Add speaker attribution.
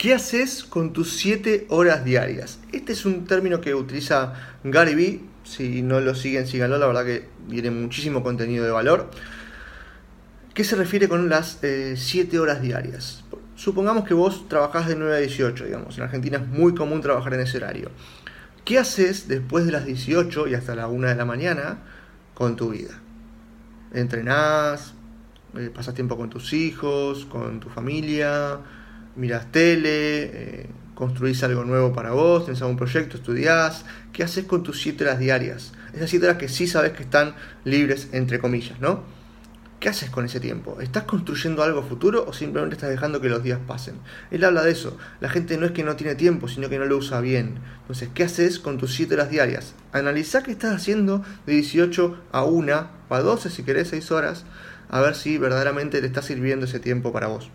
Speaker 1: ¿Qué haces con tus 7 horas diarias? Este es un término que utiliza Gary Vee. Si no lo siguen, síganlo. La verdad que viene muchísimo contenido de valor. ¿Qué se refiere con las 7 eh, horas diarias? Supongamos que vos trabajás de 9 a 18, digamos. En Argentina es muy común trabajar en ese horario. ¿Qué haces después de las 18 y hasta la 1 de la mañana con tu vida? ¿Entrenás? Eh, ¿Pasas tiempo con tus hijos? ¿Con tu familia? Miras tele, eh, construís algo nuevo para vos, tenés algún proyecto, estudiás, ¿qué haces con tus 7 horas diarias? Esas 7 horas que sí sabes que están libres, entre comillas, ¿no? ¿Qué haces con ese tiempo? ¿Estás construyendo algo futuro o simplemente estás dejando que los días pasen? Él habla de eso. La gente no es que no tiene tiempo, sino que no lo usa bien. Entonces, ¿qué haces con tus 7 horas diarias? Analiza qué estás haciendo de 18 a 1, o a 12 si querés, 6 horas, a ver si verdaderamente te está sirviendo ese tiempo para vos.